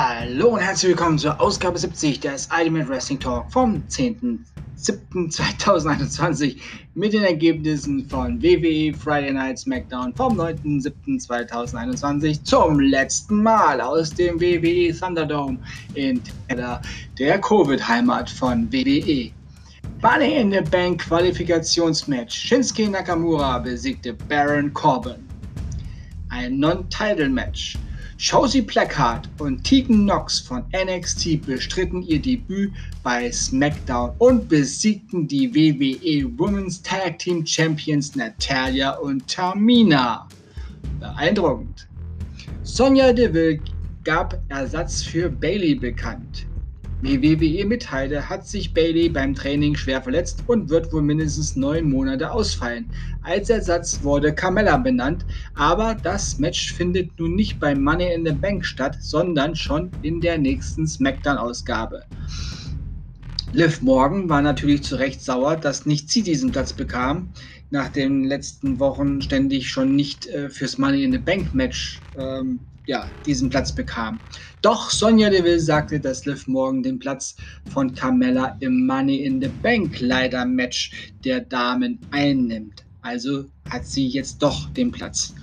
Hallo und herzlich willkommen zur Ausgabe 70 des Ultimate Wrestling Talk vom 10.07.2021 mit den Ergebnissen von WWE Friday Night SmackDown vom 9.07.2021 zum letzten Mal aus dem WWE Thunderdome in Teller, der Covid-Heimat von WWE. Money in the Bank Qualifikationsmatch. Shinsuke Nakamura besiegte Baron Corbin. Ein Non-Title-Match. Josie Blackheart und Tegan Knox von NXT bestritten ihr Debüt bei SmackDown und besiegten die WWE Women's Tag Team Champions Natalia und Tamina. Beeindruckend. Sonja Deville gab Ersatz für Bailey bekannt. Wie WWE mitteilte, hat sich Bailey beim Training schwer verletzt und wird wohl mindestens neun Monate ausfallen. Als Ersatz wurde Carmella benannt, aber das Match findet nun nicht bei Money in the Bank statt, sondern schon in der nächsten SmackDown-Ausgabe. Liv Morgan war natürlich zu Recht sauer, dass nicht sie diesen Platz bekam, nach den letzten Wochen ständig schon nicht äh, fürs Money in the Bank Match ähm, ja, diesen Platz bekam. Doch Sonja Deville sagte, dass Liv morgen den Platz von Carmella im Money in the Bank Leider Match der Damen einnimmt. Also hat sie jetzt doch den Platz.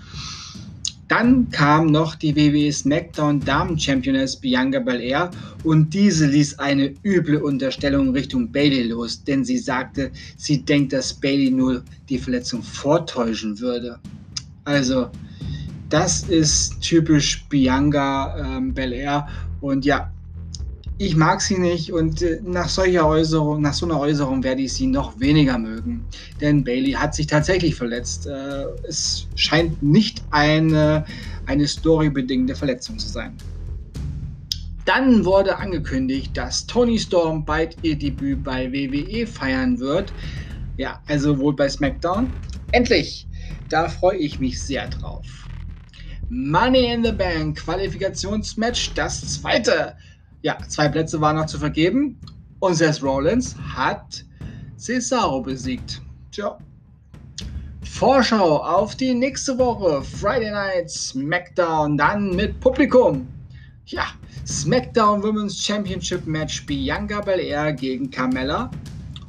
Dann kam noch die WWE SmackDown Damen Championess Bianca Belair und diese ließ eine üble Unterstellung Richtung Bailey los, denn sie sagte, sie denkt, dass Bailey nur die Verletzung vortäuschen würde. Also, das ist typisch Bianca ähm, Belair. Und ja, ich mag sie nicht und äh, nach solcher Äußerung, nach so einer Äußerung werde ich sie noch weniger mögen. Denn Bailey hat sich tatsächlich verletzt. Äh, es scheint nicht eine, eine storybedingte Verletzung zu sein. Dann wurde angekündigt, dass Tony Storm bald ihr Debüt bei WWE feiern wird. Ja, also wohl bei SmackDown. Endlich! Da freue ich mich sehr drauf. Money in the Bank Qualifikationsmatch, das zweite. Ja, zwei Plätze waren noch zu vergeben. Und Seth Rollins hat Cesaro besiegt. Tja. Vorschau auf die nächste Woche. Friday Night SmackDown, dann mit Publikum. Ja, SmackDown Women's Championship Match Bianca Belair gegen Carmella.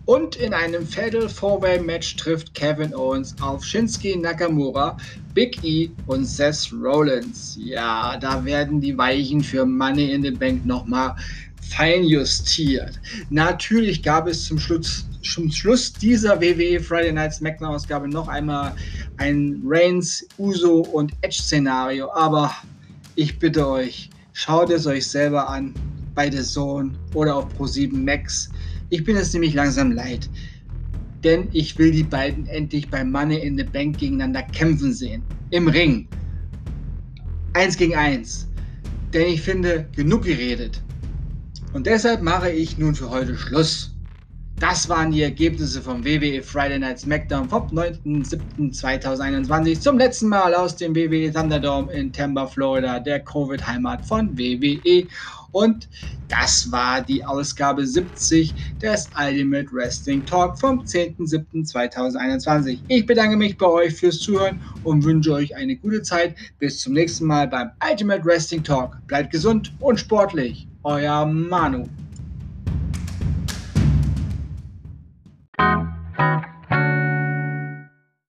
Und in einem Fatal Four-Way Match trifft Kevin Owens auf Shinsuke Nakamura, Big E und Seth Rollins. Ja, da werden die Weichen für Money in the Bank nochmal fein justiert. Natürlich gab es zum Schluss, zum Schluss dieser WWE Friday Night SmackDown Ausgabe noch einmal ein Reigns, Uso und Edge Szenario, aber ich bitte euch, schaut es euch selber an bei The Zone oder auf Pro7 Max. Ich bin es nämlich langsam leid. Denn ich will die beiden endlich bei Money in the Bank gegeneinander kämpfen sehen. Im Ring. Eins gegen eins. Denn ich finde, genug geredet. Und deshalb mache ich nun für heute Schluss. Das waren die Ergebnisse vom WWE Friday Night SmackDown vom 9.07.2021 zum letzten Mal aus dem WWE Thunderdome in Tampa, Florida, der Covid-Heimat von WWE. Und das war die Ausgabe 70 des Ultimate Wrestling Talk vom 10.07.2021. Ich bedanke mich bei euch fürs Zuhören und wünsche euch eine gute Zeit. Bis zum nächsten Mal beim Ultimate Wrestling Talk. Bleibt gesund und sportlich. Euer Manu.